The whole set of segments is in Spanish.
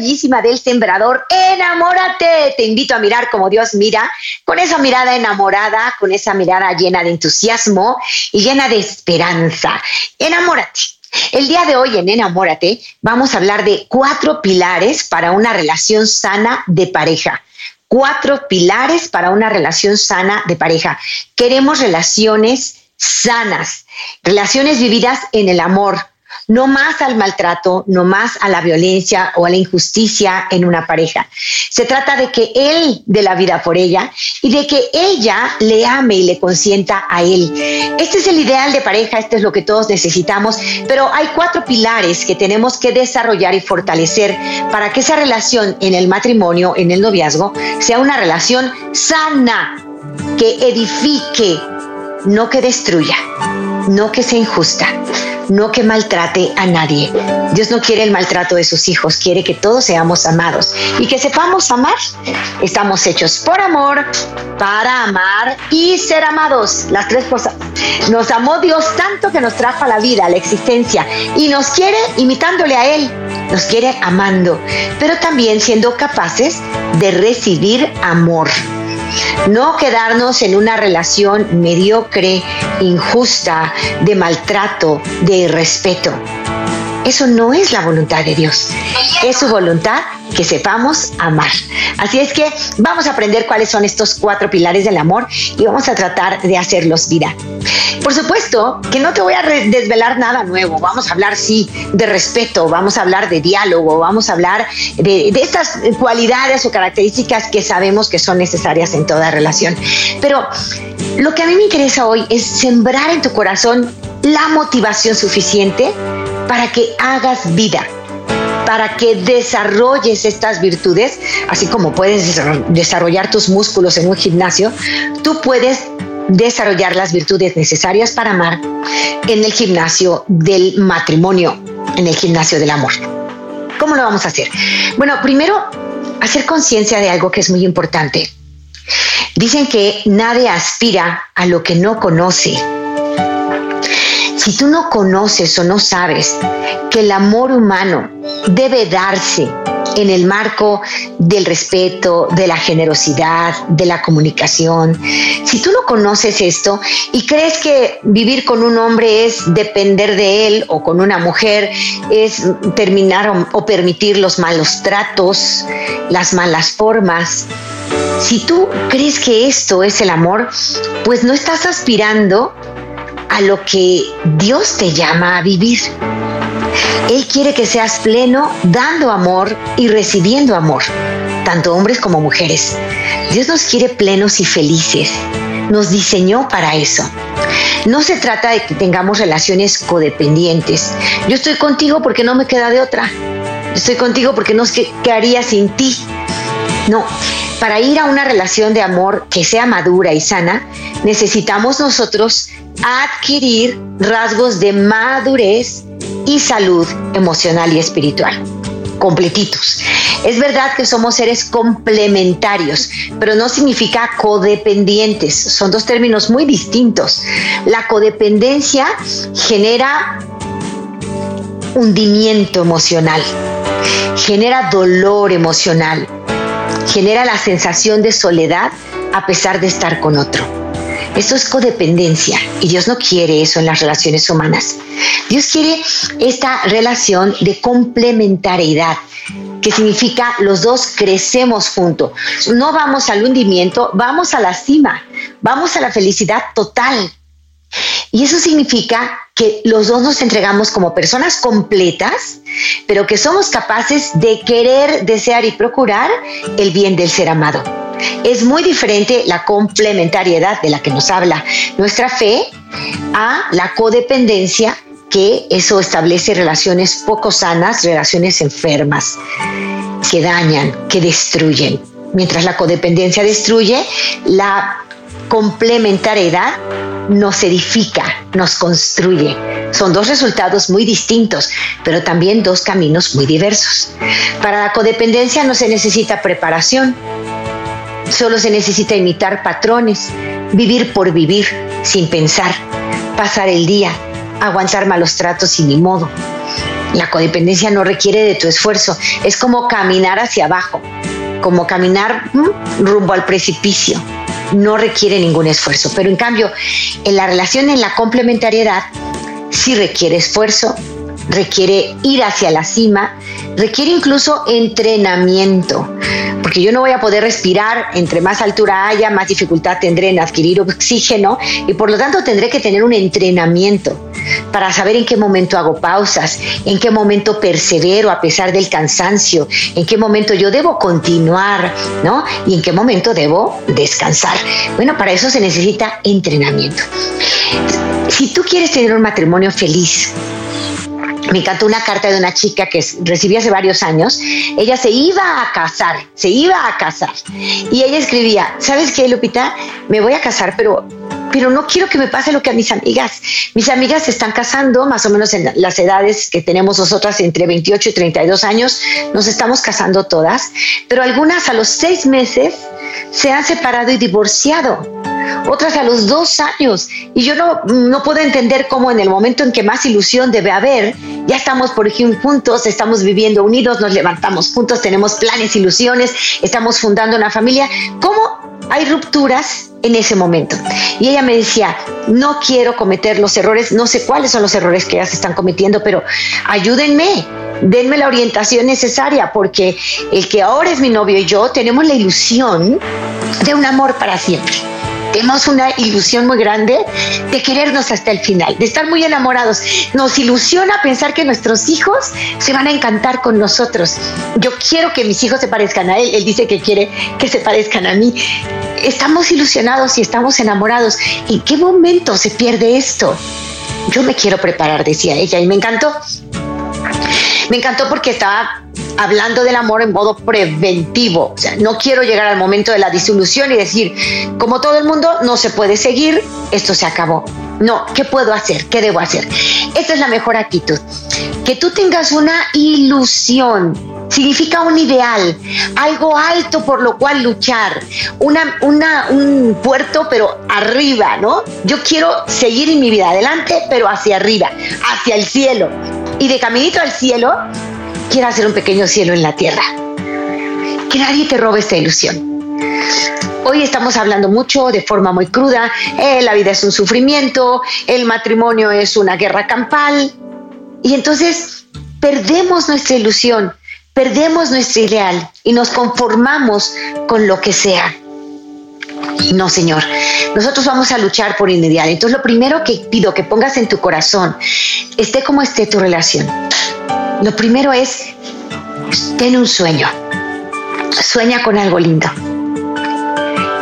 Bellísima del sembrador, enamórate. Te invito a mirar como Dios mira, con esa mirada enamorada, con esa mirada llena de entusiasmo y llena de esperanza. Enamórate. El día de hoy en Enamórate vamos a hablar de cuatro pilares para una relación sana de pareja. Cuatro pilares para una relación sana de pareja. Queremos relaciones sanas, relaciones vividas en el amor, no más al maltrato, no más a la violencia o a la injusticia en una pareja. Se trata de que él dé la vida por ella y de que ella le ame y le consienta a él. Este es el ideal de pareja, este es lo que todos necesitamos, pero hay cuatro pilares que tenemos que desarrollar y fortalecer para que esa relación en el matrimonio, en el noviazgo, sea una relación sana, que edifique, no que destruya, no que sea injusta no que maltrate a nadie. Dios no quiere el maltrato de sus hijos, quiere que todos seamos amados y que sepamos amar. Estamos hechos por amor, para amar y ser amados. Las tres cosas. Nos amó Dios tanto que nos trajo a la vida, a la existencia y nos quiere imitándole a Él. Nos quiere amando, pero también siendo capaces de recibir amor. No quedarnos en una relación mediocre, injusta, de maltrato, de irrespeto. Eso no es la voluntad de Dios. Es su voluntad que sepamos amar. Así es que vamos a aprender cuáles son estos cuatro pilares del amor y vamos a tratar de hacerlos vida. Por supuesto que no te voy a desvelar nada nuevo. Vamos a hablar, sí, de respeto, vamos a hablar de diálogo, vamos a hablar de, estas cualidades o características que sabemos que son necesarias en toda relación. Pero lo que a mí me interesa hoy es sembrar en tu corazón la motivación suficiente para que hagas vida, para que desarrolles estas virtudes, así como puedes desarrollar tus músculos en un gimnasio, tú puedes desarrollar las virtudes necesarias para amar en el gimnasio del matrimonio, en el gimnasio del amor. ¿Cómo lo vamos a hacer? Bueno, primero, hacer conciencia de algo que es muy importante. Dicen que nadie aspira a lo que no conoce si tú no conoces o no sabes que el amor humano debe darse en el marco del respeto, de la generosidad, de la comunicación. Si tú no conoces esto y crees que vivir con un hombre es depender de él o con una mujer es terminar o, permitir los malos tratos, las malas formas, si tú crees que esto es el amor, pues no estás aspirando a lo que Dios te llama a vivir. Él quiere que seas pleno dando amor y recibiendo amor, tanto hombres como mujeres. Dios nos quiere plenos y felices. Nos diseñó para eso. No se trata de que tengamos relaciones codependientes. Yo estoy contigo porque no me queda de otra. Estoy contigo porque no sé qué haría sin ti. No, para ir a una relación de amor que sea madura y sana, necesitamos nosotros adquirir rasgos de madurez y salud emocional y espiritual, completitos. Es verdad que somos seres complementarios, pero no significa codependientes. Son dos términos muy distintos. La codependencia genera hundimiento emocional, genera dolor emocional, genera la sensación de soledad a pesar de estar con otro. Eso es codependencia y Dios no quiere eso en las relaciones humanas. Dios quiere esta relación de complementariedad que significa los dos crecemos juntos. No vamos al hundimiento, vamos a la cima, vamos a la felicidad total. Y eso significa que los dos nos entregamos como personas completas, pero que somos capaces de querer, desear y procurar el bien del ser amado. Es muy diferente la complementariedad de la que nos habla nuestra fe a la codependencia que eso establece relaciones poco sanas, relaciones enfermas, que dañan, que destruyen. Mientras la codependencia destruye, la complementariedad nos edifica, nos construye. Son dos resultados muy distintos, pero también dos caminos muy diversos. Para la codependencia no se necesita preparación, solo se necesita imitar patrones, vivir por vivir, sin pensar, pasar el día, aguantar malos tratos y ni modo. La codependencia no requiere de tu esfuerzo, es como caminar hacia abajo, como caminar rumbo al precipicio. No requiere ningún esfuerzo, pero en cambio, en la relación en la complementariedad sí requiere esfuerzo, requiere ir hacia la cima, requiere incluso entrenamiento, porque yo no voy a poder respirar, entre más altura haya, más dificultad tendré en adquirir oxígeno y por lo tanto tendré que tener un entrenamiento para saber en qué momento hago pausas, en qué momento persevero a pesar del cansancio, en qué momento yo debo continuar, ¿no? Y en qué momento debo descansar. Bueno, para eso se necesita entrenamiento. Si tú quieres tener un matrimonio feliz, me encantó una carta de una chica que recibí hace varios años. Ella se iba a casar, se iba a casar. Y ella escribía, ¿sabes qué, Lupita? Me voy a casar, pero pero no quiero que me pase lo que a mis amigas. Mis amigas se están casando más o menos en las edades que tenemos nosotras, entre 28 y 32 años, nos estamos casando todas, pero algunas a los seis meses se han separado y divorciado otras a los dos años. Y yo no, no puedo entender cómo en el momento en que más ilusión debe haber, ya estamos, por ejemplo, juntos, estamos viviendo unidos, nos levantamos juntos, tenemos planes, ilusiones, estamos fundando una familia. ¿Cómo hay rupturas en ese momento? Y ella me decía, no quiero cometer los errores, no sé cuáles son los errores que ellas están cometiendo, pero ayúdenme, denme la orientación necesaria, porque el que ahora es mi novio y yo tenemos la ilusión de un amor para siempre tenemos una ilusión muy grande de querernos hasta el final, de estar muy enamorados. Nos ilusiona pensar que nuestros hijos se van a encantar con nosotros. Yo quiero que mis hijos se parezcan a él, él dice que quiere que se parezcan a mí. Estamos ilusionados y estamos enamorados. ¿En qué momento se pierde esto? Yo me quiero preparar, decía ella, y me encantó. Me encantó porque estaba hablando del amor en modo preventivo. O sea, no quiero llegar al momento de la disolución y decir, como todo el mundo, no se puede seguir, esto se acabó. No, ¿qué puedo hacer? ¿Qué debo hacer? Esta es la mejor actitud. Que tú tengas una ilusión significa un ideal, algo alto por lo cual luchar, una, una, un puerto pero arriba, ¿no? Yo quiero seguir en mi vida adelante, pero hacia arriba, hacia el cielo. Y de caminito al cielo, quiero hacer un pequeño cielo en la tierra. Que nadie te robe esta ilusión. Hoy estamos hablando mucho de forma muy cruda, eh, la vida es un sufrimiento, el matrimonio es una guerra campal, y entonces perdemos nuestra ilusión, perdemos nuestro ideal y nos conformamos con lo que sea. No, Señor, nosotros vamos a luchar por ideal. Entonces lo primero que pido que pongas en tu corazón, esté como esté tu relación, lo primero es, ten un sueño. Sueña con algo lindo.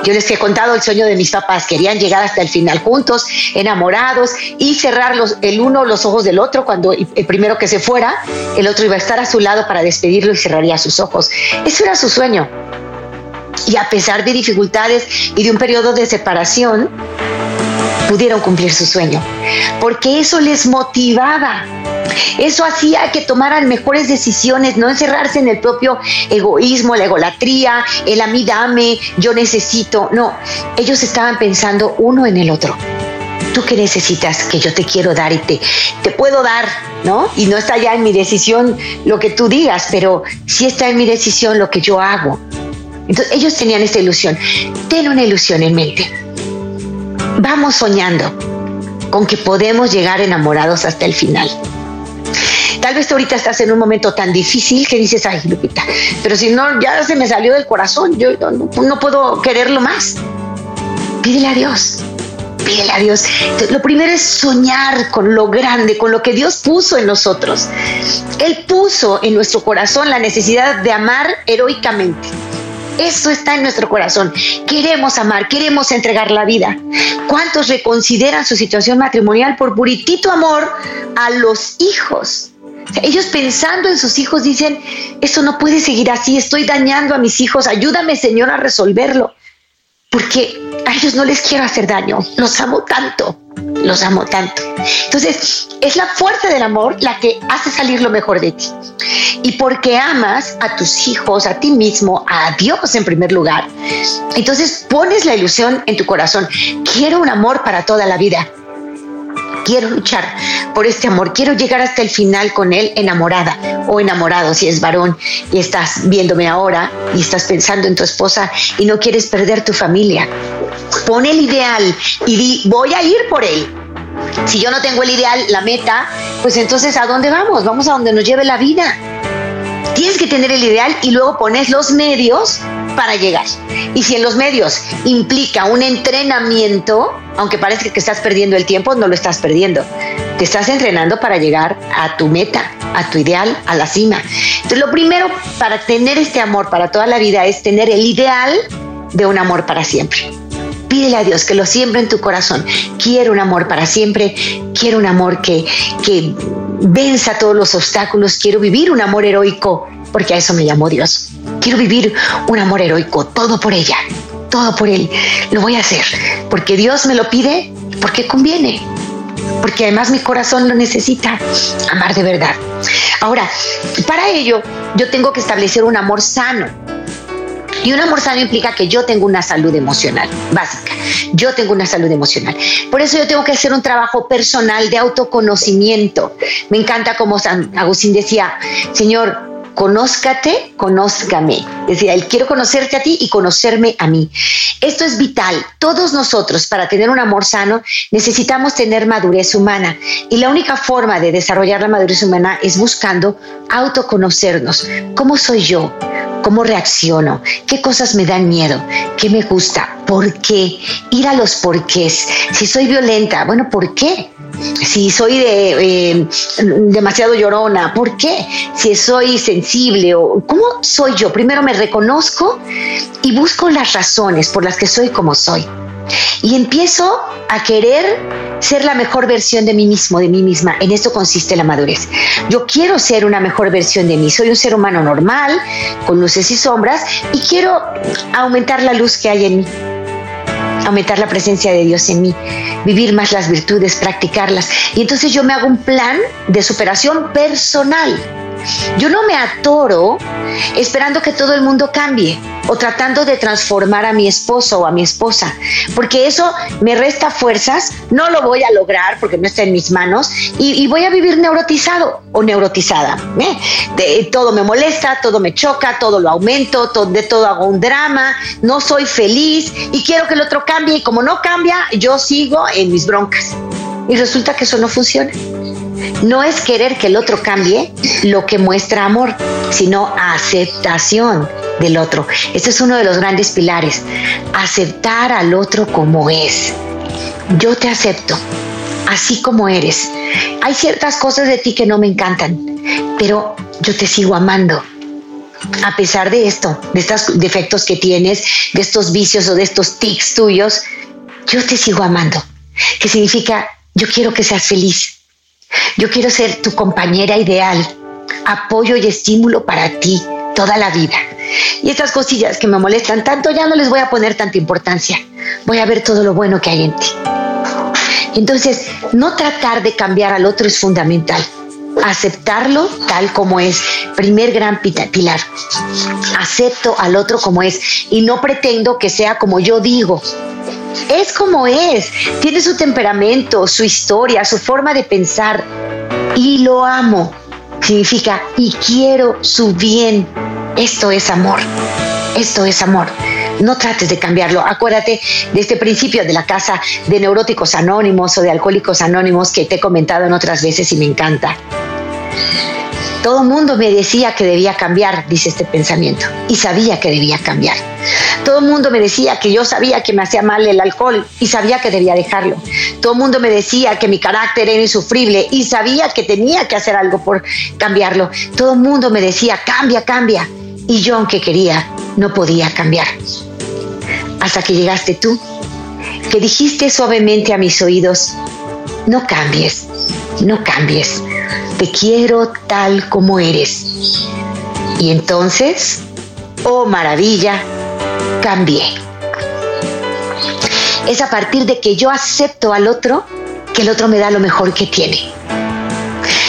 Yo les he contado el sueño de mis papás. Querían llegar hasta el final juntos, enamorados y cerrar el uno los ojos del otro cuando el primero que se fuera, el otro iba a estar a su lado para despedirlo y cerraría sus ojos. Eso era su sueño. Y a pesar de dificultades y de un periodo de separación, pudieron cumplir su sueño. Porque eso les motivaba eso hacía que tomaran mejores decisiones, no encerrarse en el propio egoísmo, la egolatría, el a mí dame, yo necesito. No, ellos estaban pensando uno en el otro. ¿Tú qué necesitas? Que yo te quiero dar y te, te puedo dar, ¿no? Y no está ya en mi decisión lo que tú digas, pero sí está en mi decisión lo que yo hago. Entonces ellos tenían esta ilusión. Ten una ilusión en mente. Vamos soñando con que podemos llegar enamorados hasta el final. Tal vez ahorita estás en un momento tan difícil que dices, ay, Lupita, pero si no, ya se me salió del corazón, yo no, puedo quererlo más. Pídele a Dios, pídele a Dios. lo primero es soñar con lo grande, con lo que Dios puso en nosotros. Él puso en nuestro corazón la necesidad de amar heroicamente. Eso está en nuestro corazón. Queremos amar, queremos entregar la vida. ¿Cuántos reconsideran su situación matrimonial por puritito amor a los hijos? ellos pensando en sus hijos dicen, esto no puede seguir así, estoy dañando a mis hijos, ayúdame Señor a resolverlo, porque a ellos no les quiero hacer daño, los amo tanto, los amo tanto. Entonces, es la fuerza del amor la que hace salir lo mejor de ti. Y porque amas a tus hijos, a ti mismo, a Dios en primer lugar, entonces pones la ilusión en tu corazón, quiero un amor para toda la vida quiero luchar por este amor, quiero llegar hasta el final con él enamorada o enamorado si es varón y estás viéndome ahora y estás pensando en tu esposa y no quieres perder tu familia. Pon el ideal y di, voy a ir por él. Si yo no tengo el ideal, la meta, pues entonces ¿a dónde vamos? Vamos a donde nos lleve la vida. Tienes que tener el ideal y luego pones los medios para llegar. Y si en los medios implica un entrenamiento, aunque parezca que estás perdiendo el tiempo, no lo estás perdiendo. Te estás entrenando para llegar a tu meta, a tu ideal, a la cima. Entonces, lo primero para tener este amor para toda la vida es tener el ideal de un amor para siempre. Pídele a Dios que lo siembre en tu corazón. Quiero un amor para siempre. Quiero un amor que, que venza todos los obstáculos. Quiero vivir un amor heroico, porque a eso me llamó Dios. Quiero vivir un amor heroico, todo por ella todo por Él. Lo voy a hacer porque Dios me lo pide, porque conviene, porque además mi corazón lo necesita, amar de verdad. Ahora, para ello yo tengo que establecer un amor sano. Y un amor sano implica que yo tengo una salud emocional básica. Yo tengo una salud emocional. Por eso yo tengo que hacer un trabajo personal de autoconocimiento. Me encanta como San Agustín decía, Señor, conózcate, conózcame. Decía, él quiero conocerte a ti y conocerme a mí. Esto es vital. Todos nosotros, para tener un amor sano, necesitamos tener madurez humana. Y la única forma de desarrollar la madurez humana es buscando autoconocernos. ¿Cómo soy yo? ¿Cómo reacciono? ¿Qué cosas me dan miedo? ¿Qué me gusta? ¿Por qué? Ir a los porqués. Si soy violenta, bueno, ¿por qué? si soy eh, demasiado llorona, ¿por qué? Si soy sensible o cómo soy yo. Primero me reconozco y busco las razones por las que soy como soy. Y empiezo a querer ser la mejor versión de mí mismo, de mí misma. En esto consiste la madurez. Yo quiero ser una mejor versión de mí. Soy un ser humano normal, con luces y sombras, y quiero aumentar la luz que hay en mí aumentar la presencia de Dios en mí, vivir más las virtudes, practicarlas. Y entonces yo me hago un plan de superación personal. Yo no me atoro esperando que todo el mundo cambie o tratando de transformar a mi esposo o a mi esposa, porque eso me resta fuerzas, no lo voy a lograr porque no está en mis manos y, voy a vivir neurotizado o neurotizada. ¿eh? todo me molesta, todo me choca, todo lo aumento, de todo hago un drama, no soy feliz y quiero que el otro cambie y como no cambia, yo sigo en mis broncas. Y resulta que eso no funciona. No es querer que el otro cambie lo que muestra amor, sino aceptación del otro. Este es uno de los grandes pilares. Aceptar al otro como es. Yo te acepto, así como eres. Hay ciertas cosas de ti que no me encantan, pero yo te sigo amando. A pesar de esto, de estos defectos que tienes, de estos vicios o de estos tics tuyos, yo te sigo amando. Que significa, yo quiero que seas feliz yo quiero ser tu compañera ideal, apoyo y estímulo para ti toda la vida. Y estas cosillas que me molestan tanto ya no les voy a poner tanta importancia. Voy a ver todo lo bueno que hay en ti. Entonces, no tratar de cambiar al otro es fundamental. Aceptarlo tal como es, primer gran pilar. Acepto al otro como es y no pretendo que sea como yo digo es como es, tiene su temperamento, su historia, su forma de pensar y lo amo. Significa y quiero su bien. Esto es amor. Esto es amor. No trates de cambiarlo. Acuérdate de este principio de la casa de neuróticos anónimos o de alcohólicos anónimos que te he comentado en otras veces y me encanta. Todo mundo me decía que debía cambiar, dice este pensamiento, y sabía que debía cambiar. Todo mundo me decía que yo sabía que me hacía mal el alcohol y sabía que debía dejarlo. Todo mundo me decía que mi carácter era insufrible y sabía que tenía que hacer algo por cambiarlo. Todo mundo me decía, cambia, cambia. Y yo, aunque quería, no podía cambiar. Hasta que llegaste tú, que dijiste suavemente a mis oídos, no cambies, no cambies, te quiero tal como eres. Y entonces, oh maravilla, cambié. Es a partir de que yo acepto al otro que el otro me da lo mejor que tiene.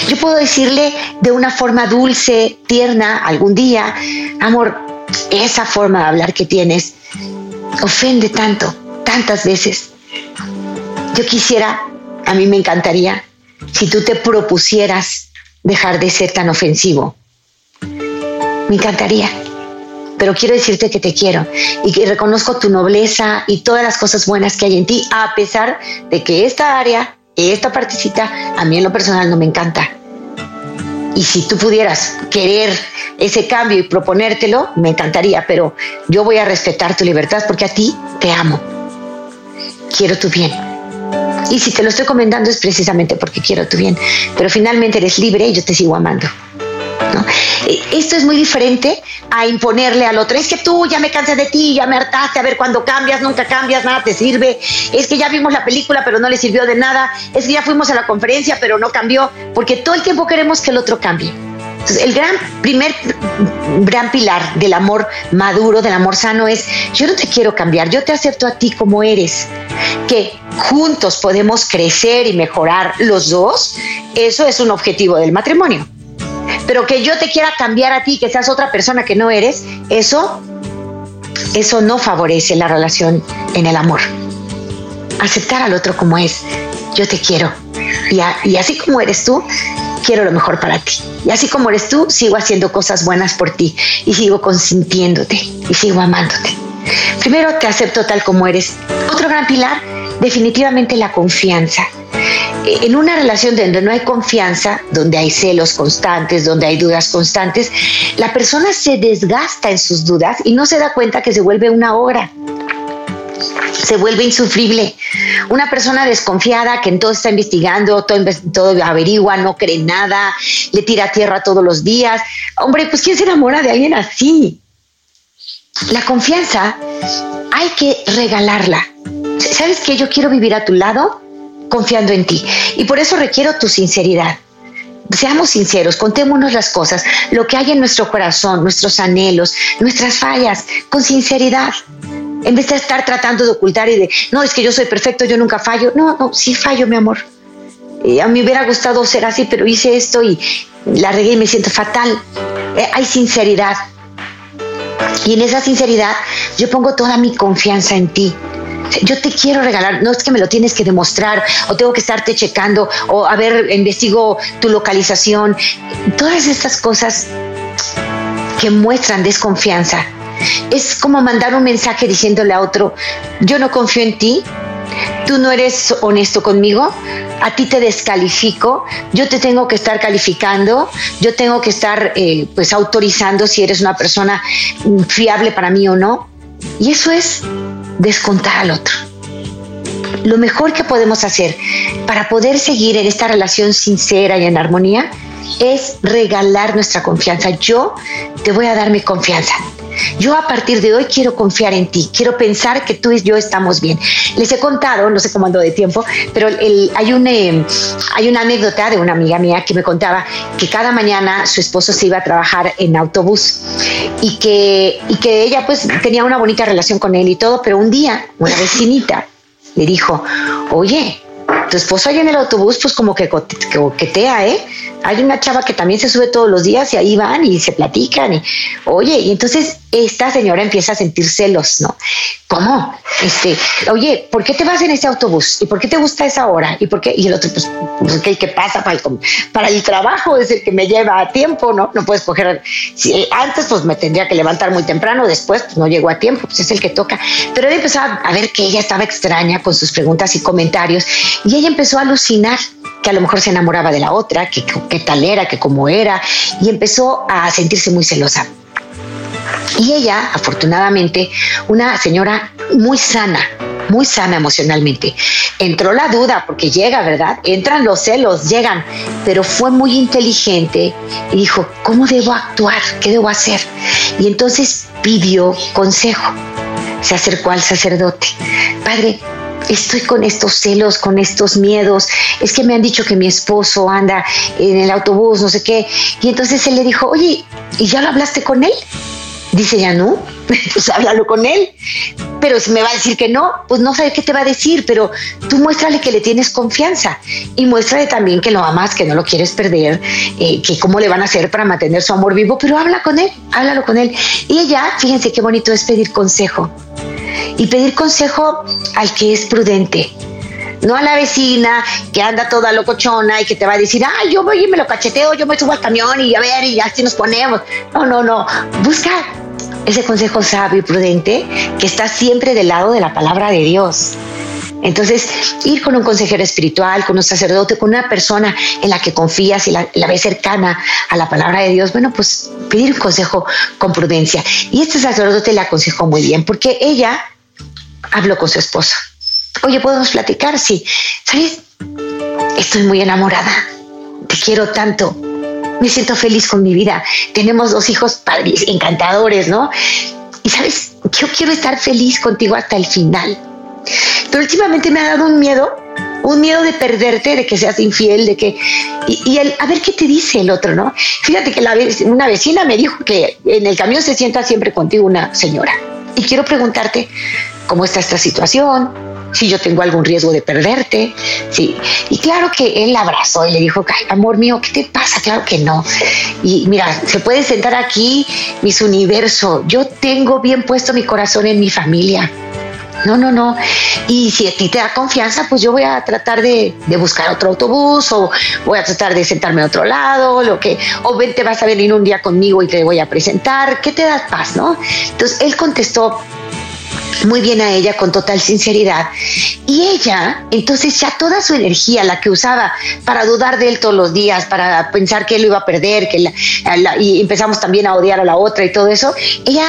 Yo puedo decirle de una forma dulce, tierna, algún día, amor, esa forma de hablar que tienes ofende tanto, tantas veces. Yo quisiera, a mí me encantaría, si tú te propusieras dejar de ser tan ofensivo. Me encantaría pero quiero decirte que te quiero y que reconozco tu nobleza y todas las cosas buenas que hay en ti, a pesar de que esta área, esta partecita, a mí en lo personal no me encanta. Y si tú pudieras querer ese cambio y proponértelo, me encantaría, pero yo voy a respetar tu libertad porque a ti te amo. Quiero tu bien. Y si te lo estoy comentando es precisamente porque quiero tu bien, pero finalmente eres libre y yo te sigo amando. E, esto es muy diferente a imponerle al otro. Es que tú ya me cansé de ti, ya me hartaste, a ver cuando cambias, nunca cambias, nada te sirve. Es que ya vimos la película, pero no le sirvió de nada. Es que ya fuimos a la conferencia, pero no cambió, porque todo el tiempo queremos que el otro cambie. El gran primer gran pilar del amor maduro, del amor sano es yo no te quiero cambiar, yo te acepto a ti como eres. Que juntos podemos crecer y mejorar los dos, eso es un objetivo del matrimonio. Pero que yo te quiera cambiar a ti, que seas otra persona que no eres, eso, eso no favorece la relación en el amor. Aceptar al otro como es. Yo te quiero. Y, y así como eres tú, quiero lo mejor para ti. Y así como eres tú, sigo haciendo cosas buenas por ti y sigo consintiéndote y sigo amándote. Primero te acepto tal como eres. Otro gran pilar, definitivamente la confianza en una relación donde no hay confianza, donde hay celos constantes, donde hay dudas constantes, la persona se desgasta en sus dudas y no se da cuenta que se vuelve una hora se vuelve insufrible. Una persona desconfiada que entonces está investigando, todo, todo, averigua, no cree nada, le tira tierra todos los días. Hombre, pues ¿quién se enamora de alguien así? La confianza hay que regalarla. ¿Sabes qué? Yo quiero vivir a tu lado confiando en ti. Y por eso requiero tu sinceridad. Seamos sinceros, contémonos las cosas, lo que hay en nuestro corazón, nuestros anhelos, nuestras fallas, con sinceridad. En vez de estar tratando de ocultar y de, no, es que yo soy perfecto, yo nunca fallo. No, no, sí fallo, mi amor. a mí me hubiera gustado ser así, pero hice esto y la regué y me siento fatal. Eh, hay sinceridad. Y en esa sinceridad yo pongo toda mi confianza en ti yo te quiero regalar, no es que me lo tienes que demostrar o tengo que estarte checando o a ver, investigo tu localización. Todas estas cosas que muestran desconfianza. Es como mandar un mensaje diciéndole a otro, yo no confío en ti, tú no eres honesto conmigo, a ti te descalifico, yo te tengo que estar calificando, yo tengo que estar eh, pues autorizando si eres una persona fiable para mí o no. Y eso es descontar al otro. Lo mejor que podemos hacer para poder seguir en esta relación sincera y en armonía es regalar nuestra confianza. Yo te voy a dar mi confianza. Yo a partir de hoy quiero confiar en ti, quiero pensar que tú y yo estamos bien. Les he contado, no sé cómo ando de tiempo, pero hay, un, eh, hay una anécdota de una amiga mía que me contaba que cada mañana su esposo se iba a trabajar en autobús y que, y que ella pues tenía una bonita relación con él y todo, pero un día una vecinita le dijo, oye, tu esposo ahí en el autobús pues como que coquetea, ¿eh? hay una chava que también se sube todos los días y ahí van y se platican y oye, y entonces esta señora empieza a sentir celos, ¿no? ¿Cómo? Este, oye, ¿por qué te vas en ese autobús? ¿Y por qué te gusta esa hora? ¿Y por qué? Y el otro, pues, pues que pasa para el, para el trabajo es el que me lleva a tiempo, ¿no? No puedes coger, si, antes pues me tendría que levantar muy temprano, después pues no llego a tiempo, pues es el que toca. Pero él empezó a ver que ella estaba extraña con sus preguntas y comentarios y ella empezó a alucinar que a lo mejor se enamoraba de la otra, que qué tal era, que cómo era, y empezó a sentirse muy celosa. Y ella, afortunadamente, una señora muy sana, muy sana emocionalmente. Entró la duda, porque llega, ¿verdad? Entran los celos, llegan, pero fue muy inteligente y dijo, ¿cómo debo actuar? ¿Qué debo hacer? Y entonces pidió consejo. Se acercó al sacerdote. Padre, estoy con estos celos, con estos miedos, es que me han dicho que mi esposo anda en el autobús, no sé qué. Y entonces él le dijo, oye, ¿y ya lo hablaste con él? Dice ya no, pues háblalo con él. Pero si me va a decir que no, pues no sabe qué te va a decir, pero tú muéstrale que le tienes confianza y muéstrale también que lo amas, que no lo quieres perder, eh, que cómo le van a hacer para mantener su amor vivo, pero habla con él, háblalo con él. Y ella, fíjense qué bonito es pedir consejo y pedir consejo al que es prudente. No a la vecina que anda toda locochona y que te va a decir, ah, yo voy y me lo cacheteo, yo me subo al camión y a ver, y así nos ponemos. No, no, no. Busca ese consejo sabio y prudente que está siempre del lado de la palabra de Dios. Entonces, ir con un consejero espiritual, con un sacerdote, con una persona en la que confías y la, la, ves cercana a la palabra de Dios, bueno, pues pedir un consejo con prudencia. Y este sacerdote le aconsejó muy bien, porque ella habló con su esposo. Oye, ¿podemos platicar? Sí. ¿Sabes? Estoy muy enamorada. Te quiero tanto. Me siento feliz con mi vida. Tenemos dos hijos padres, encantadores, ¿no? Y sabes, yo quiero estar feliz contigo hasta el final. Pero últimamente me ha dado un miedo, un miedo de perderte, de que seas infiel, de que... Y, el, a ver qué te dice el otro, ¿no? Fíjate que la, una vecina me dijo que en el camión se sienta siempre contigo una señora. Y quiero preguntarte, ¿cómo está esta situación? Si yo tengo algún riesgo de perderte, sí. Y claro que él la abrazó y le dijo, Ay, amor mío, ¿qué te pasa? Claro que no. Y mira, se puede sentar aquí, mis universo. Yo tengo bien puesto mi corazón en mi familia. No, no, no. Y si a ti te da confianza, pues yo voy a tratar de, de, buscar otro autobús o voy a tratar de sentarme a otro lado, lo que, o ven, te vas a venir un día conmigo y te voy a presentar. ¿Qué te da paz, no? Entonces él contestó, muy bien a ella con total sinceridad. Y ella, entonces ya toda su energía, la que usaba para dudar de él todos los días, para pensar que él lo iba a perder, que y empezamos también a odiar a la otra y todo eso, ella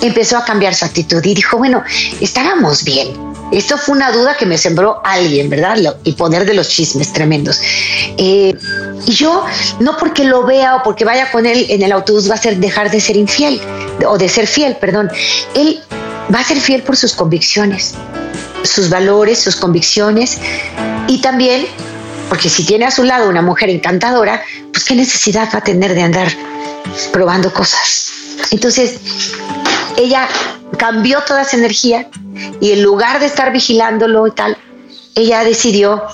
empezó a cambiar su actitud y dijo, bueno, estábamos bien. Esto fue una duda que me sembró alguien, ¿verdad? Y poner de los chismes tremendos. Eh, y yo, no porque lo vea o porque vaya con él en el autobús, va a ser dejar de ser infiel, o de ser fiel, perdón. Él va a ser fiel por sus convicciones, sus valores, sus convicciones y también porque si tiene a su lado una mujer encantadora, pues qué necesidad va a tener de andar probando cosas. Entonces, ella cambió toda esa energía y en lugar de estar vigilándolo y tal, ella decidió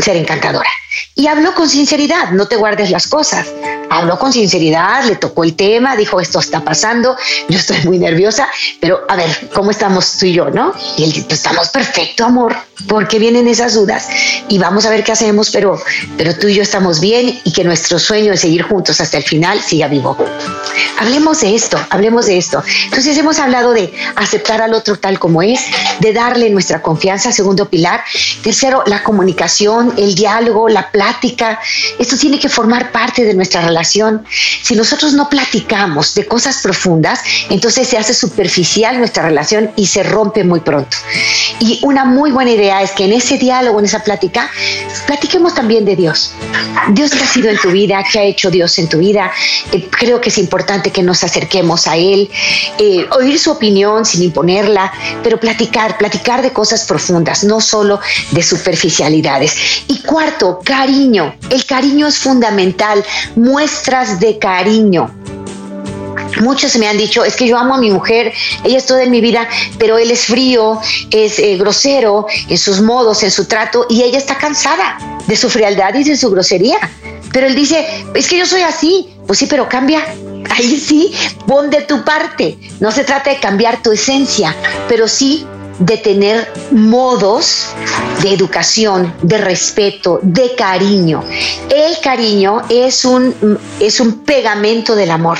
ser encantadora. Y habló con sinceridad, no te guardes las cosas. Habló con sinceridad, le tocó el tema, dijo, esto está pasando, yo estoy muy nerviosa, pero a ver, ¿cómo estamos tú y yo, no? Y él dijo, estamos perfecto, amor, porque vienen esas dudas y vamos a ver qué hacemos, pero, pero tú y yo estamos bien y que nuestro sueño de seguir juntos hasta el final siga vivo. Hablemos de esto, hablemos de esto. Entonces hemos hablado de aceptar al otro tal como es, de darle nuestra confianza, segundo pilar. Tercero, la comunicación, el diálogo, la plática. Esto tiene que formar parte de nuestra relación. Si nosotros no platicamos de cosas profundas, entonces se hace superficial nuestra relación y se rompe muy pronto. Y una muy buena idea es que en ese diálogo, en esa plática, platiquemos también de Dios. Dios que ha sido en tu vida, qué ha hecho Dios en tu vida. Eh, creo que es importante que nos acerquemos a Él, eh, oír su opinión sin imponerla, pero platicar, platicar de cosas profundas, no solo de superficialidades. Y cuarto, cariño. El cariño es fundamental, muestras de cariño. Muchos me han dicho, es que yo amo a mi mujer, ella es toda en mi vida, pero él es frío, es eh, grosero en sus modos, en su trato, y ella está cansada de su frialdad y de su grosería. Pero él dice, es que yo soy así, pues sí, pero cambia. Ahí sí, pon de tu parte. No se trata de cambiar tu esencia, pero sí de tener modos de educación, de respeto, de cariño. El cariño es un, es un pegamento del amor.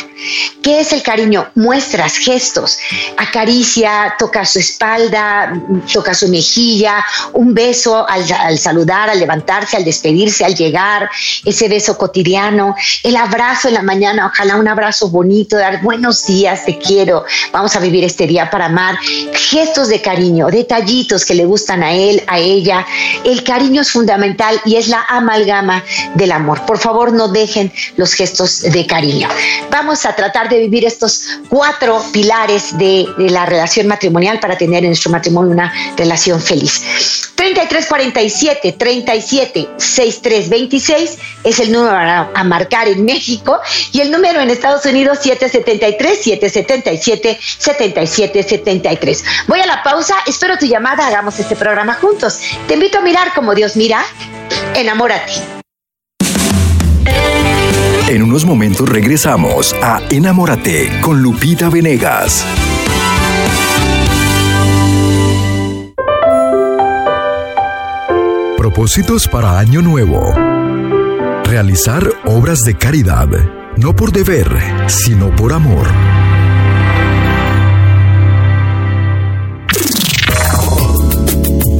¿Qué es el cariño? Muestras, gestos, acaricia, toca su espalda, toca su mejilla, un beso al, al saludar, al levantarse, al despedirse, al llegar, ese beso cotidiano, el abrazo en la mañana, ojalá un abrazo bonito, dar buenos días, te quiero, vamos a vivir este día para amar, gestos de cariño cariño, detallitos que le gustan a él, a ella. El cariño es fundamental y es la amalgama del amor. Por favor, no dejen los gestos de cariño. Vamos a tratar de vivir estos cuatro pilares de, la relación matrimonial para tener en nuestro matrimonio una relación feliz. 3347 37 6326 es el número a, marcar en México y el número en Estados Unidos 773 777 7773. Voy a la pausa, espero tu llamada, hagamos este programa juntos. Te invito a mirar como Dios mira, enamórate. En unos momentos regresamos a Enamórate con Lupita Venegas. Propósitos para Año Nuevo. Realizar obras de caridad, no por deber, sino por amor.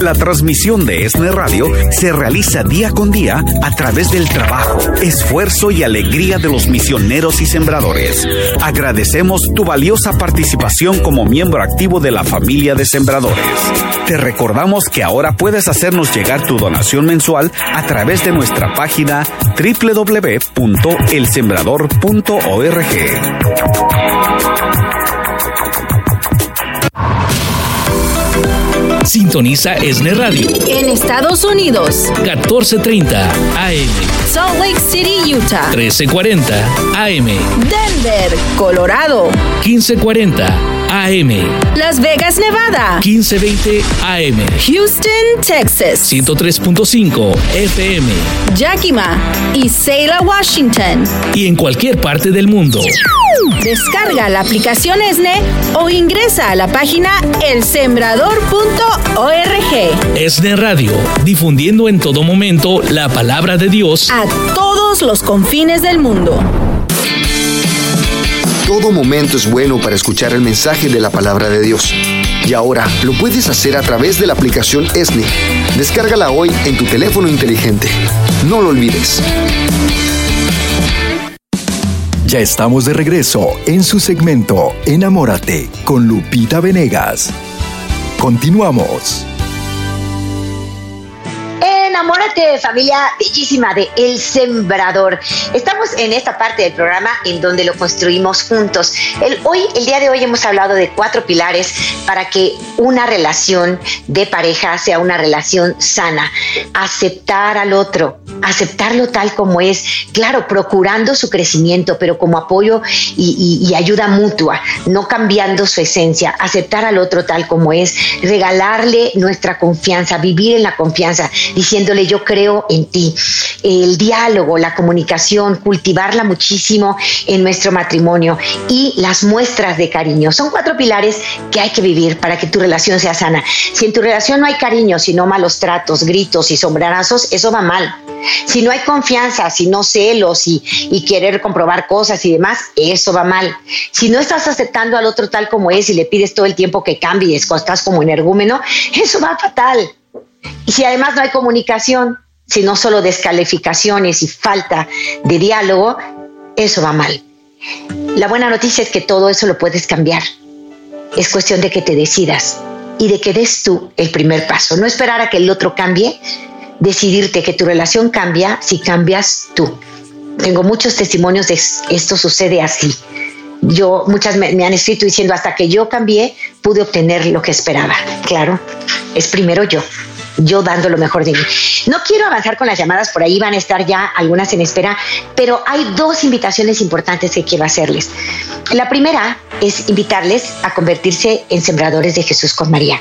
La transmisión de ESNE Radio se realiza día con día a través del trabajo, esfuerzo y alegría de los misioneros y sembradores. Agradecemos tu valiosa participación como miembro activo de la familia de sembradores. Te recordamos que ahora puedes hacernos llegar tu donación mensual a través de nuestra página www.elsembrador.org. Sintoniza ESNE Radio. En Estados Unidos. 1430 AM. Salt Lake City, Utah. 1340 AM. Denver, Colorado. 1540 AM. Las Vegas, Nevada. 1520 AM. Houston, Texas. 103.5 FM. Yakima y Selah, Washington. Y en cualquier parte del mundo. Descarga la aplicación ESNE o ingresa a la página elsembrador.org. ESNE Radio, difundiendo en todo momento la palabra de Dios a todos los confines del mundo. Todo momento es bueno para escuchar el mensaje de la palabra de Dios. Y ahora lo puedes hacer a través de la aplicación ESNE. Descárgala hoy en tu teléfono inteligente. No lo olvides. Ya estamos de regreso en su segmento Enamórate con Lupita Venegas. Continuamos. Enamórate, familia bellísima de El Sembrador. Estamos en esta parte del programa en donde lo construimos juntos. El, hoy, el día de hoy hemos hablado de cuatro pilares para que una relación de pareja sea una relación sana. Aceptar al otro, aceptarlo tal como es, claro, procurando su crecimiento, pero como apoyo y, y ayuda mutua, no cambiando su esencia, aceptar al otro tal como es, regalarle nuestra confianza, vivir en la confianza, diciendo yo creo en ti. El diálogo, la comunicación, cultivarla muchísimo en nuestro matrimonio y las muestras de cariño. Son cuatro pilares que hay que vivir para que tu relación sea sana. Si en tu relación no hay cariño, sino malos tratos, gritos y sombrerazos, eso va mal. Si no hay confianza, si no celos y, y querer comprobar cosas y demás, eso va mal. Si no estás aceptando al otro tal como es y le pides todo el tiempo que cambie y estás como energúmeno, eso va fatal. Y si además no hay comunicación, sino solo descalificaciones y falta de diálogo, eso va mal. La buena noticia es que todo eso lo puedes cambiar. Es cuestión de que te decidas y de que des tú el primer paso. No esperar a que el otro cambie, decidirte que tu relación cambia si cambias tú. Tengo muchos testimonios de esto sucede así. Yo, muchas me, me han escrito diciendo, hasta que yo cambié, pude obtener lo que esperaba. Claro, es primero yo yo dando lo mejor de mí. No quiero avanzar con las llamadas, por ahí van a estar ya algunas en espera, pero hay dos invitaciones importantes que quiero hacerles. La primera es invitarles a convertirse en sembradores de Jesús con María.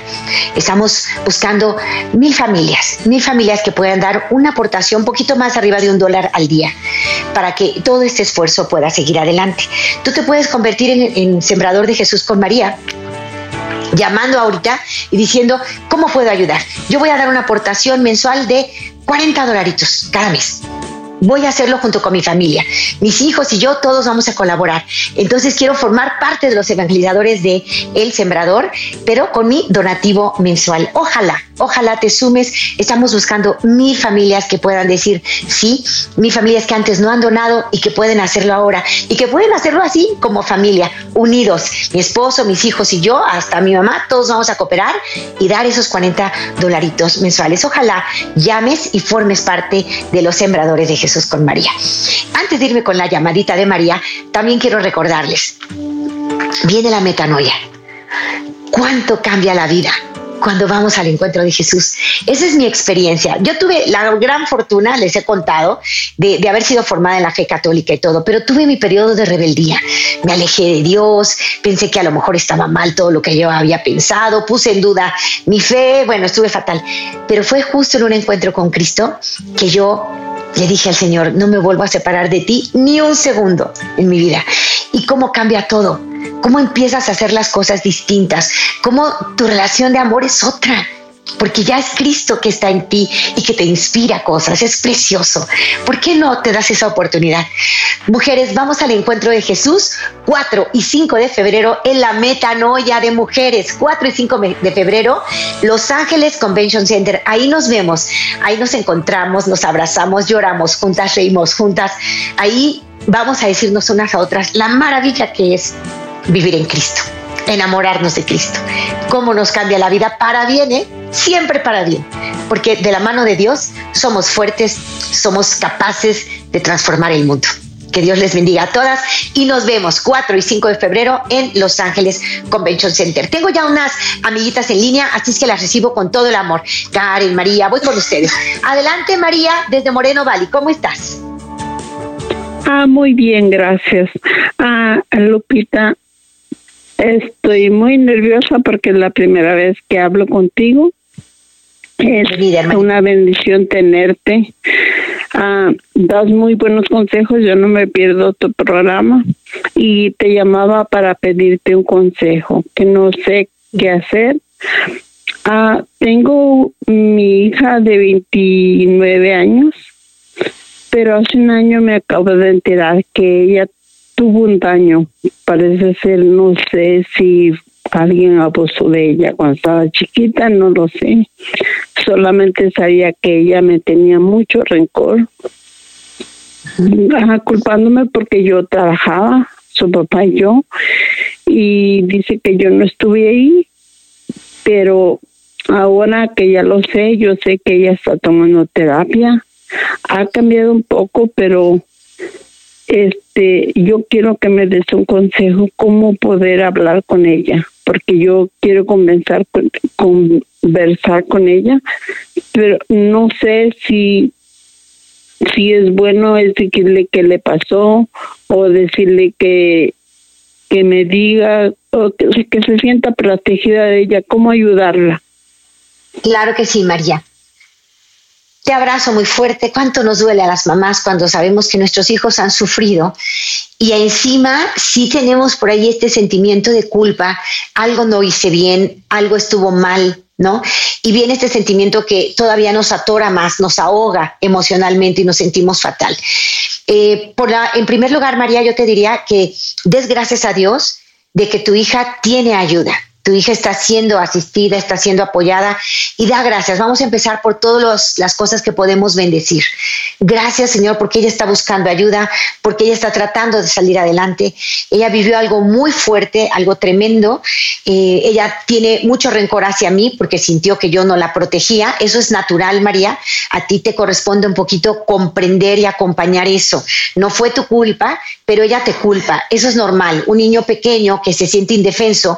Estamos buscando mil familias, mil familias que puedan dar una aportación un poquito más arriba de un dólar al día para que todo este esfuerzo pueda seguir adelante. Tú te puedes convertir en, en sembrador de Jesús con María llamando ahorita y diciendo, ¿cómo puedo ayudar? Yo voy a dar una aportación mensual de 40 dolaritos cada mes. Voy a hacerlo junto con mi familia. Mis hijos y yo todos vamos a colaborar. Entonces quiero formar parte de los evangelizadores de El Sembrador, pero con mi donativo mensual. Ojalá, ojalá te sumes. Estamos buscando mil familias que puedan decir sí, mil familias que antes no han donado y que pueden hacerlo ahora y que pueden hacerlo así como familia, unidos. Mi esposo, mis hijos y yo, hasta mi mamá, todos vamos a cooperar y dar esos 40 dolaritos mensuales. Ojalá llames y formes parte de los sembradores de Jesús con María. Antes de irme con la llamadita de María, también quiero recordarles, viene la metanoia. ¿Cuánto cambia la vida? Cuando vamos al encuentro de Jesús. Esa es mi experiencia. Yo tuve la gran fortuna, les he contado, de, haber sido formada en la fe católica y todo, pero tuve mi periodo de rebeldía. Me alejé de Dios, pensé que a lo mejor estaba mal todo lo que yo había pensado, puse en duda mi fe, bueno, estuve fatal. Pero fue justo en un encuentro con Cristo que yo le dije al Señor, no me vuelvo a separar de ti ni un segundo en mi vida. ¿Y cómo cambia todo? ¿Cómo empiezas a hacer las cosas distintas? ¿Cómo tu relación de amor es otra? porque ya es Cristo que está en ti y que te inspira cosas, es precioso. ¿Por qué no te das esa oportunidad? Mujeres, vamos al encuentro de Jesús 4 y 5 de febrero en la metanoia de mujeres, 4 y 5 de febrero, Los Ángeles Convention Center, ahí nos vemos, ahí nos encontramos, nos abrazamos, lloramos juntas, reímos juntas, ahí vamos a decirnos unas a otras la maravilla que es vivir en Cristo enamorarnos de Cristo. Cómo nos cambia la vida para bien, ¿eh? Siempre para bien. Porque de la mano de Dios somos fuertes, somos capaces de transformar el mundo. Que Dios les bendiga a todas y nos vemos 4 y 5 de febrero en Los Ángeles Convention Center. Tengo ya unas amiguitas en línea, así es que las recibo con todo el amor. Karen, María, voy con ustedes. Adelante María, desde Moreno Valley, ¿cómo estás? Ah, muy bien, gracias. Ah, Lupita, Estoy muy nerviosa porque es la primera vez que hablo contigo. Es una bendición tenerte. Ah, das muy buenos consejos, yo no me pierdo tu programa y te llamaba para pedirte un consejo, que no sé qué hacer. Ah, tengo mi hija de 29 años, pero hace un año me acabo de enterar que ella tuvo un daño. Parece ser, no sé si alguien abusó de ella cuando estaba chiquita, no lo sé. Solamente sabía que ella me tenía mucho rencor, culpándome porque yo trabajaba, su papá y yo, y dice que yo no estuve ahí, pero ahora que ya lo sé, yo sé que ella está tomando terapia. Ha cambiado un poco, pero este, yo quiero que me des un consejo cómo poder hablar con ella, porque yo quiero conversar con, conversar con ella, pero no sé si si es bueno decirle qué le pasó o decirle que que me diga o que, que se sienta protegida de ella, cómo ayudarla. Claro que sí, María. Te abrazo muy fuerte. ¿Cuánto nos duele a las mamás cuando sabemos que nuestros hijos han sufrido? Y encima sí tenemos por ahí este sentimiento de culpa. Algo no hice bien, algo estuvo mal, ¿no? Y viene este sentimiento que todavía nos atora más, nos ahoga emocionalmente y nos sentimos fatal. Eh, por la, en primer lugar, María, yo te diría que des gracias a Dios de que tu hija tiene ayuda tu hija está siendo asistida, está siendo apoyada y da gracias. Vamos a empezar por todas las cosas que podemos bendecir. Gracias, Señor, porque ella está buscando ayuda, porque ella está tratando de salir adelante. Ella vivió algo muy fuerte, algo tremendo. Eh, ella tiene mucho rencor hacia mí porque sintió que yo no la protegía. Eso es natural, María. A ti te corresponde un poquito comprender y acompañar eso. No fue tu culpa, pero ella te culpa. Eso es normal. Un niño pequeño que se siente indefenso,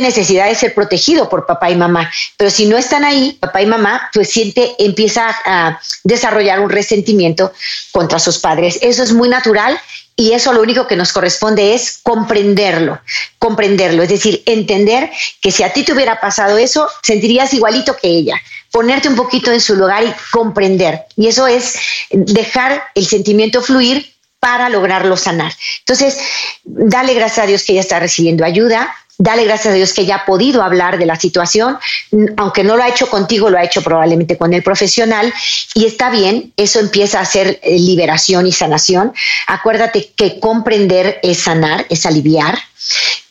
necesidad de ser protegido por papá y mamá, pero si no están ahí, papá y mamá, pues siente, empieza a desarrollar un resentimiento contra sus padres. Eso es muy natural y eso lo único que nos corresponde es comprenderlo, comprenderlo, es decir, entender que si a ti te hubiera pasado eso, sentirías igualito que ella, ponerte un poquito en su lugar y comprender. Y eso es dejar el sentimiento fluir para lograrlo sanar. Entonces, dale gracias a Dios que ella está recibiendo ayuda, Dale gracias a Dios que ya ha podido hablar de la situación, aunque no lo ha hecho contigo, lo ha hecho probablemente con el profesional y está bien, eso empieza a ser eh, liberación y sanación. Acuérdate que comprender es sanar, es aliviar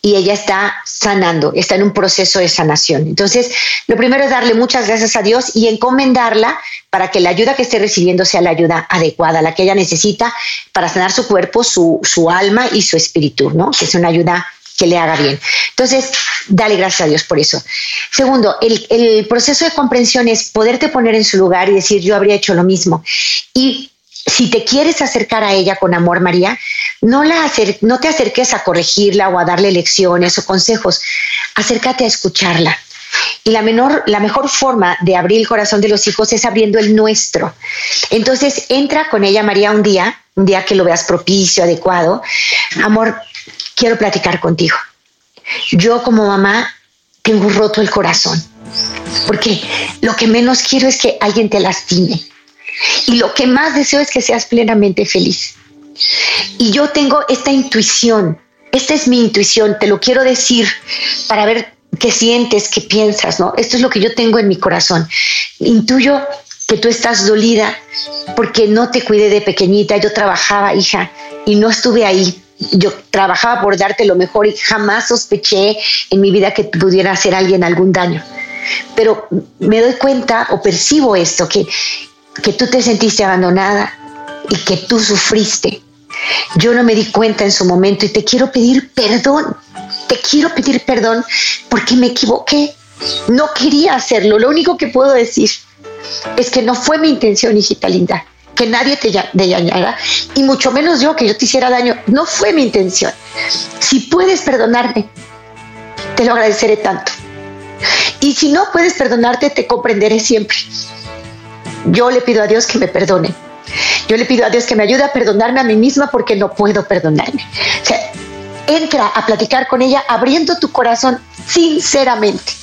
y ella está sanando, está en un proceso de sanación. Entonces, lo primero es darle muchas gracias a Dios y encomendarla para que la ayuda que esté recibiendo sea la ayuda adecuada, la que ella necesita para sanar su cuerpo, su, su alma y su espíritu, ¿no? Que es una ayuda que le haga bien. Entonces, dale gracias a Dios por eso. Segundo, el, proceso de comprensión es poderte poner en su lugar y decir, yo habría hecho lo mismo. Y si te quieres acercar a ella con amor, María, no, la no te acerques a corregirla o a darle lecciones o consejos. Acércate a escucharla. Y la, menor, la mejor forma de abrir el corazón de los hijos es abriendo el nuestro. Entonces, entra con ella, María, un día, un día que lo veas propicio, adecuado. Amor, quiero platicar contigo. Yo como mamá tengo roto el corazón, porque lo que menos quiero es que alguien te lastime. Y lo que más deseo es que seas plenamente feliz. Y yo tengo esta intuición, esta es mi intuición, te lo quiero decir para ver qué sientes, qué piensas, ¿no? Esto es lo que yo tengo en mi corazón. Intuyo que tú estás dolida porque no te cuidé de pequeñita, yo trabajaba, hija, y no estuve ahí yo trabajaba por darte lo mejor y jamás sospeché en mi vida que pudiera hacer alguien algún daño. Pero me doy cuenta o percibo esto, que, que tú te sentiste abandonada y que tú sufriste. Yo no me di cuenta en su momento y te quiero pedir perdón. Te quiero pedir perdón porque me equivoqué. No quería hacerlo. Lo único que puedo decir es que no fue mi intención, hijita linda que nadie te dañara y mucho menos yo que yo te hiciera daño. No fue mi intención. Si puedes perdonarme, te lo agradeceré tanto. Y si no puedes perdonarte, te comprenderé siempre. Yo le pido a Dios que me perdone. Yo le pido a Dios que me ayude a perdonarme a mí misma porque no puedo perdonarme. O sea, entra a platicar con ella abriendo tu corazón sinceramente.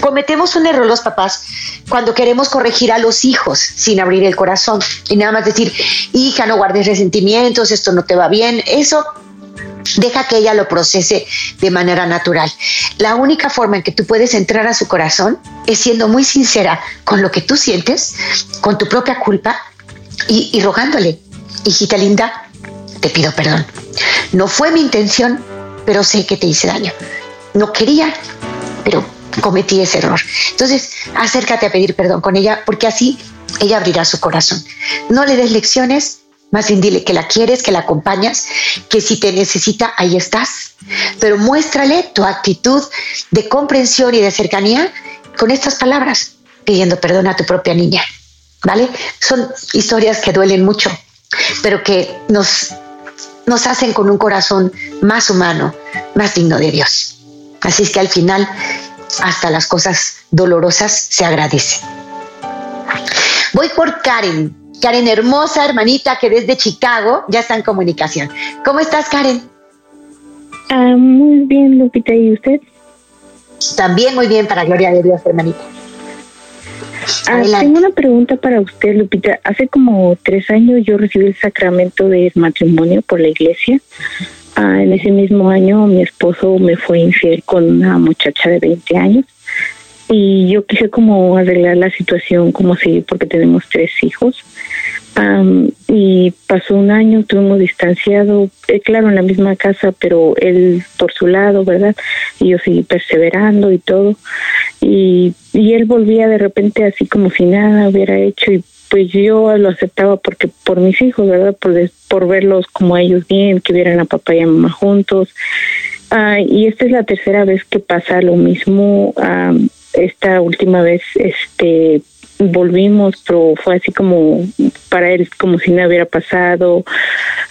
Cometemos un error los papás cuando queremos corregir a los hijos sin abrir el corazón y nada más decir, hija, no guardes resentimientos, esto no te va bien, eso deja que ella lo procese de manera natural. La única forma en que tú puedes entrar a su corazón es siendo muy sincera con lo que tú sientes, con tu propia culpa y, y rogándole, hijita linda, te pido perdón. No fue mi intención, pero sé que te hice daño. No quería, pero cometí ese error. Entonces, acércate a pedir perdón con ella porque así ella abrirá su corazón. No le des lecciones, más bien dile que la quieres, que la acompañas, que si te necesita, ahí estás. Pero muéstrale tu actitud de comprensión y de cercanía con estas palabras, pidiendo perdón a tu propia niña. ¿Vale? Son historias que duelen mucho, pero que nos, nos hacen con un corazón más humano, más digno de Dios. Así es que al final hasta las cosas dolorosas se agradecen. Voy por Karen. Karen, hermosa hermanita que desde Chicago ya está en comunicación. ¿Cómo estás, Karen? Ah, muy bien, Lupita. ¿Y usted? También muy bien, para gloria de Dios, hermanita. Ah, tengo una pregunta para usted, Lupita. Hace como tres años yo recibí el sacramento del matrimonio por la iglesia. Ah, en ese mismo año mi esposo me fue infiel con una muchacha de 20 años y yo quise como arreglar la situación, como seguir porque tenemos tres hijos. Y pasó un año, estuvimos distanciados, eh, claro, en la misma casa, pero él por su lado, ¿verdad? Y yo seguí perseverando y todo. Y, y él volvía de repente así como si nada hubiera hecho y pues yo lo aceptaba porque por mis hijos, ¿verdad? Por, por verlos como ellos bien, que vieran a papá y a mamá juntos. Ah, y esta es la tercera vez que pasa lo mismo. Ah, esta última vez, este, volvimos, pero fue así como para él, como si nada hubiera pasado.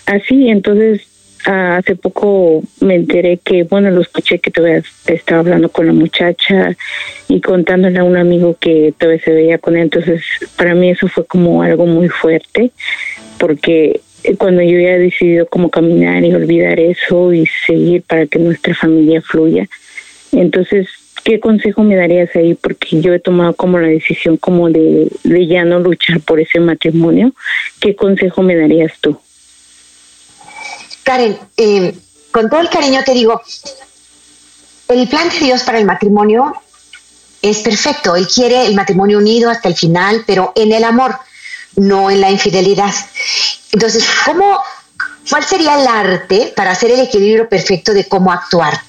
Así, entonces Ah, hace poco me enteré que, bueno, lo escuché que todavía estaba hablando con la muchacha y contándole a un amigo que todavía se veía con él. Entonces, para mí eso fue como algo muy fuerte, porque cuando yo ya he decidido como caminar y olvidar eso y seguir para que nuestra familia fluya, entonces, ¿qué consejo me darías ahí? Porque yo he tomado como la decisión como de, de ya no luchar por ese matrimonio. ¿Qué consejo me darías tú? Karen, eh, con todo el cariño te digo, el plan de Dios para el matrimonio es perfecto. Él quiere el matrimonio unido hasta el final, pero en el amor, no en la infidelidad. Entonces, ¿cómo, ¿cuál sería el arte para hacer el equilibrio perfecto de cómo actuar?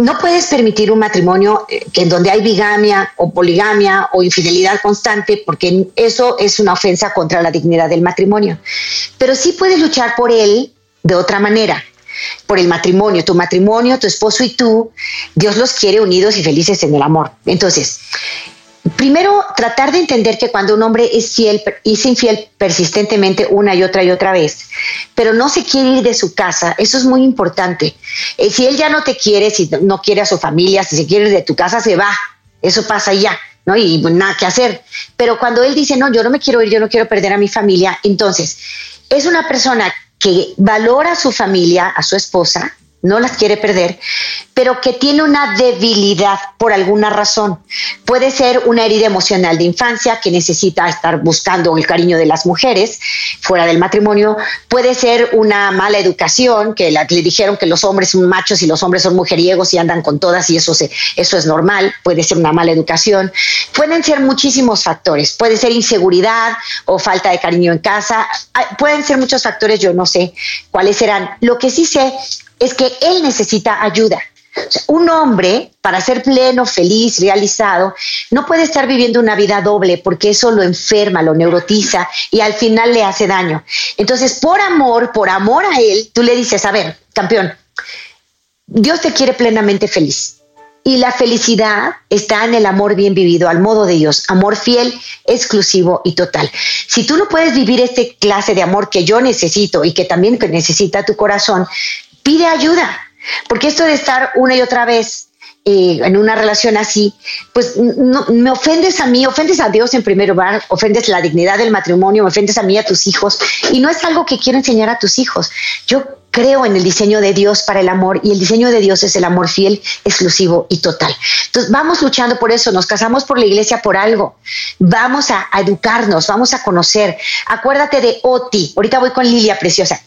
No puedes permitir un matrimonio eh, en donde hay bigamia o poligamia o infidelidad constante, porque eso es una ofensa contra la dignidad del matrimonio. Pero sí puedes luchar por él de otra manera por el matrimonio, tu matrimonio, tu esposo y tú, Dios los quiere unidos y felices en el amor. Entonces, primero tratar de entender que cuando un hombre es fiel es infiel persistentemente una y otra y otra vez, pero no se quiere ir de su casa, eso es muy importante. Eh, si él ya no te quiere, si no quiere a su familia, si se quiere ir de tu casa, se va. Eso pasa ya. ¿no? Y nada que hacer. Pero cuando él dice, no, yo no me quiero ir, yo no quiero perder a mi familia, entonces es una persona que valora a su familia, a su esposa, no las quiere perder, pero que tiene una debilidad por alguna razón. Puede ser una herida emocional de infancia que necesita estar buscando el cariño de las mujeres fuera del matrimonio. Puede ser una mala educación, que le dijeron que los hombres son machos y los hombres son mujeriegos y andan con todas y eso, se, eso es normal. Puede ser una mala educación. Pueden ser muchísimos factores. Puede ser inseguridad o falta de cariño en casa. Pueden ser muchos factores, yo no sé cuáles serán. Lo que sí sé es que él necesita ayuda. un hombre, para ser pleno, feliz, realizado, no puede estar viviendo una vida doble porque eso lo enferma, lo neurotiza y al final le hace daño. Entonces, por amor, por amor a él, tú le dices, a ver, campeón, Dios te quiere plenamente feliz. Y la felicidad está en el amor bien vivido, al modo de Dios, amor fiel, exclusivo y total. Si tú no puedes vivir este clase de amor que yo necesito y que también necesita tu corazón, pide ayuda, porque esto de estar una y otra vez eh, en una relación así, pues no, me ofendes a mí, ofendes a Dios en primer lugar, ofendes la dignidad del matrimonio, me ofendes a mí, a tus hijos, y no es algo que quiero enseñar a tus hijos. Yo creo en el diseño de Dios para el amor y el diseño de Dios es el amor fiel, exclusivo y total. Entonces vamos luchando por eso, nos casamos por la iglesia por algo, vamos a, a educarnos, vamos a conocer. Acuérdate de Oti, ahorita voy con Lilia Preciosa.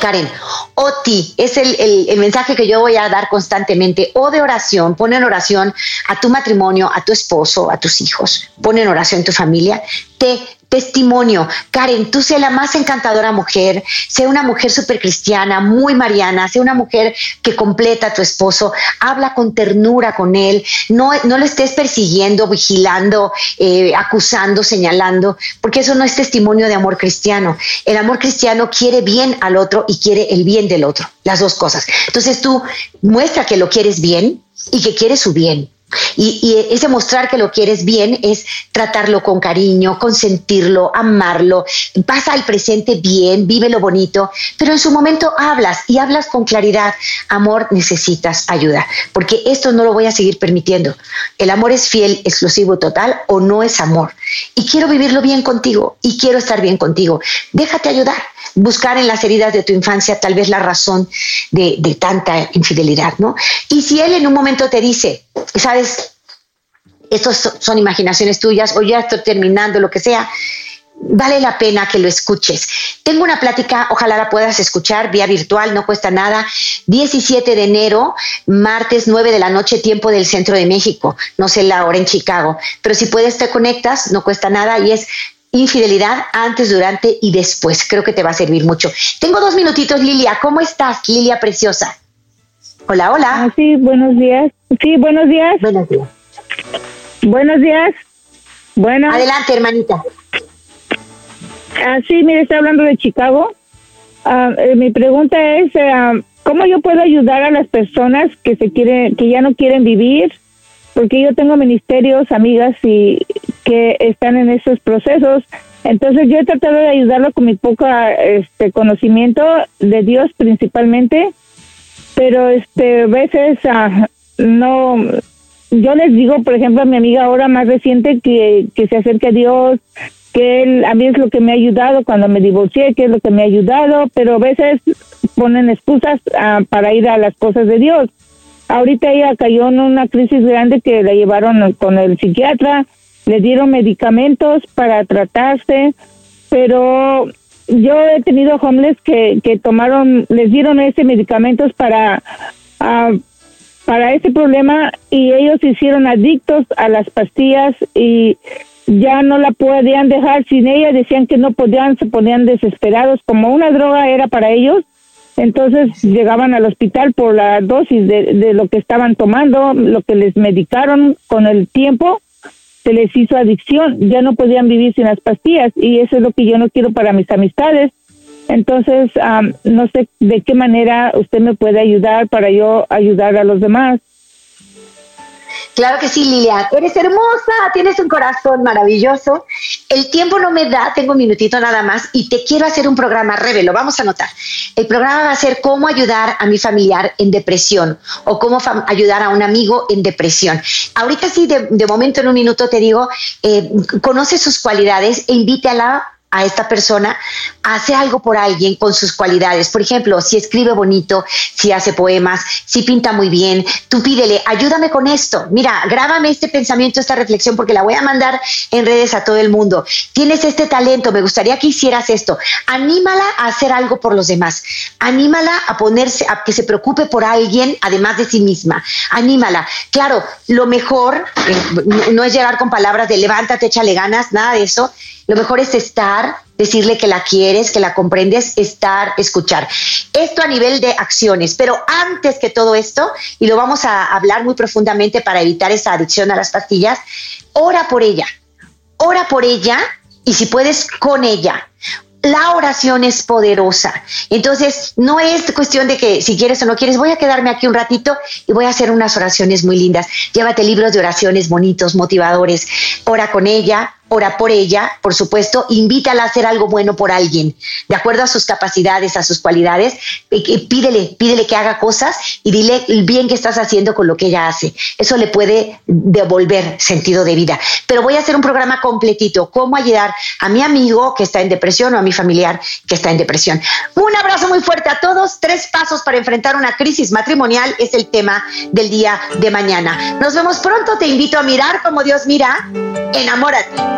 Karen, OTI es el, el, mensaje que yo voy a dar constantemente. O de oración, pon en oración a tu matrimonio, a tu esposo, a tus hijos. Pon en oración tu familia. Te testimonio. Karen, tú sé la más encantadora mujer, sé una mujer súper cristiana, muy mariana, sé una mujer que completa a tu esposo, habla con ternura con él, no, no lo estés persiguiendo, vigilando, eh, acusando, señalando, porque eso no es testimonio de amor cristiano. El amor cristiano quiere bien al otro y quiere el bien del otro, las dos cosas. Entonces tú muestra que lo quieres bien y que quieres su bien y, ese mostrar que lo quieres bien es tratarlo con cariño, consentirlo, amarlo, pasa al presente bien, vive lo bonito, pero en su momento hablas y hablas con claridad. Amor, necesitas ayuda, porque esto no lo voy a seguir permitiendo. El amor es fiel, exclusivo, total o no es amor. Y quiero vivirlo bien contigo y quiero estar bien contigo. Déjate ayudar buscar en las heridas de tu infancia tal vez la razón de, de, tanta infidelidad, ¿no? Y si él en un momento te dice, sabes, estos son imaginaciones tuyas o ya estoy terminando, lo que sea, vale la pena que lo escuches. Tengo una plática, ojalá la puedas escuchar vía virtual, no cuesta nada. 17 de enero, martes 9 de la noche, tiempo del centro de México. No sé la hora en Chicago, pero si puedes te conectas, no cuesta nada y es infidelidad antes, durante y después. Creo que te va a servir mucho. Tengo dos minutitos, Lilia. ¿Cómo estás, Lilia Preciosa? Hola, hola. Ah, sí, buenos días. Sí, buenos días. Buenos días. Buenos días. Bueno. Adelante, hermanita. Ah, sí, mire, estoy hablando de Chicago. Ah, eh, mi pregunta es, eh, ¿cómo yo puedo ayudar a las personas que se quieren, que ya no quieren vivir? Porque yo tengo ministerios, amigas y que están en esos procesos. Entonces yo he tratado de ayudarlo con mi poco este conocimiento de Dios principalmente, pero este veces no yo les digo, por ejemplo, a mi amiga ahora más reciente que, que se acerque a Dios, que él, a mí es lo que me ha ayudado cuando me divorcié, que es lo que me ha ayudado, pero a veces ponen excusas ah, para ir a las cosas de Dios. Ahorita ella cayó en una crisis grande que la llevaron con el psiquiatra, le dieron medicamentos para tratarse, pero yo he tenido homeless que, que tomaron, les dieron ese medicamentos para ah, para ese problema y ellos se hicieron adictos a las pastillas y ya no la podían dejar sin ella, decían que no podían, se ponían desesperados, como una droga era para ellos, entonces llegaban al hospital por la dosis de, de lo que estaban tomando, lo que les medicaron con el tiempo, se les hizo adicción, ya no podían vivir sin las pastillas y eso es lo que yo no quiero para mis amistades. Entonces, no sé de qué manera usted me puede ayudar para yo ayudar a los demás. Claro que sí, Lilia. Eres hermosa, tienes un corazón maravilloso. El tiempo no me da, tengo un minutito nada más y te quiero hacer un programa revelo. Vamos a anotar. El programa va a ser cómo ayudar a mi familiar en depresión o cómo ayudar a un amigo en depresión. Ahorita sí, de, momento en un minuto te digo, eh, conoce sus cualidades e invítala a esta persona hace algo por alguien con sus cualidades. Por ejemplo, si escribe bonito, si hace poemas, si pinta muy bien, tú pídele, ayúdame con esto. Mira, grábame este pensamiento, esta reflexión, porque la voy a mandar en redes a todo el mundo. Tienes este talento, me gustaría que hicieras esto. Anímala a hacer algo por los demás. Anímala a ponerse, a que se preocupe por alguien además de sí misma. Anímala. Claro, lo mejor eh, no es llegar con palabras de levántate, échale ganas, nada de eso lo mejor es estar, decirle que la quieres, que la comprendes, estar, escuchar. Esto a nivel de acciones, pero antes que todo esto, y lo vamos a hablar muy profundamente para evitar esa adicción a las pastillas, ora por ella, ora por ella y si puedes con ella la oración es poderosa. Entonces, no es cuestión de que si quieres o no quieres, voy a quedarme aquí un ratito y voy a hacer unas oraciones muy lindas. Llévate libros de oraciones bonitos, motivadores. Ora con ella, ora por ella, por supuesto, invítala a hacer algo bueno por alguien, de acuerdo a sus capacidades, a sus cualidades, pídele, pídele que haga cosas y dile el bien que estás haciendo con lo que ella hace. Eso le puede devolver sentido de vida. Pero voy a hacer un programa completito, cómo ayudar a mi amigo que está en depresión o a mi familiar que está en depresión. Un abrazo muy fuerte a todos. Tres pasos para enfrentar una crisis matrimonial es el tema del día de mañana. Nos vemos pronto. Te invito a mirar como Dios mira. Enamórate.